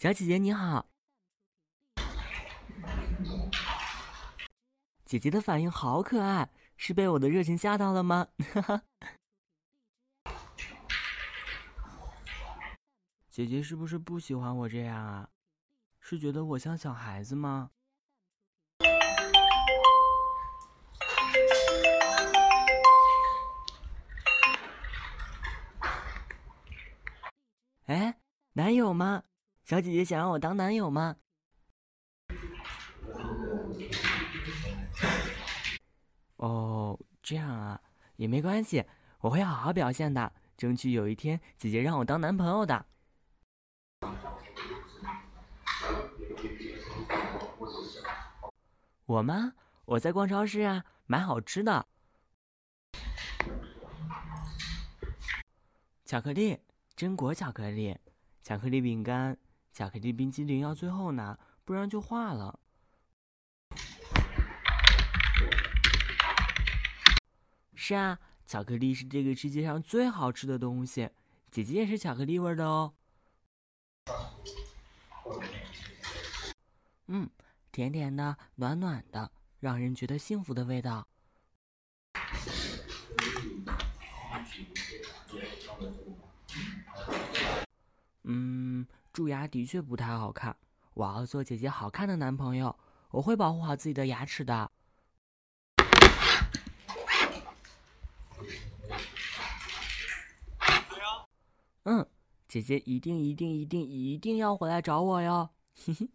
小姐姐你好。姐姐的反应好可爱，是被我的热情吓到了吗？哈哈。姐姐是不是不喜欢我这样啊？是觉得我像小孩子吗？哎，男友吗？小姐姐想让我当男友吗？哦，这样啊，也没关系，我会好好表现的，争取有一天姐姐让我当男朋友的。我吗？我在逛超市啊，买好吃的，巧克力。榛果巧克力、巧克力饼干、巧克力冰激凌要最后拿，不然就化了。是啊，巧克力是这个世界上最好吃的东西。姐姐也是巧克力味的哦。嗯，甜甜的，暖暖的，让人觉得幸福的味道。蛀牙的确不太好看。我要做姐姐好看的男朋友，我会保护好自己的牙齿的。嗯，姐姐一定一定一定一定要回来找我哟。嘿嘿。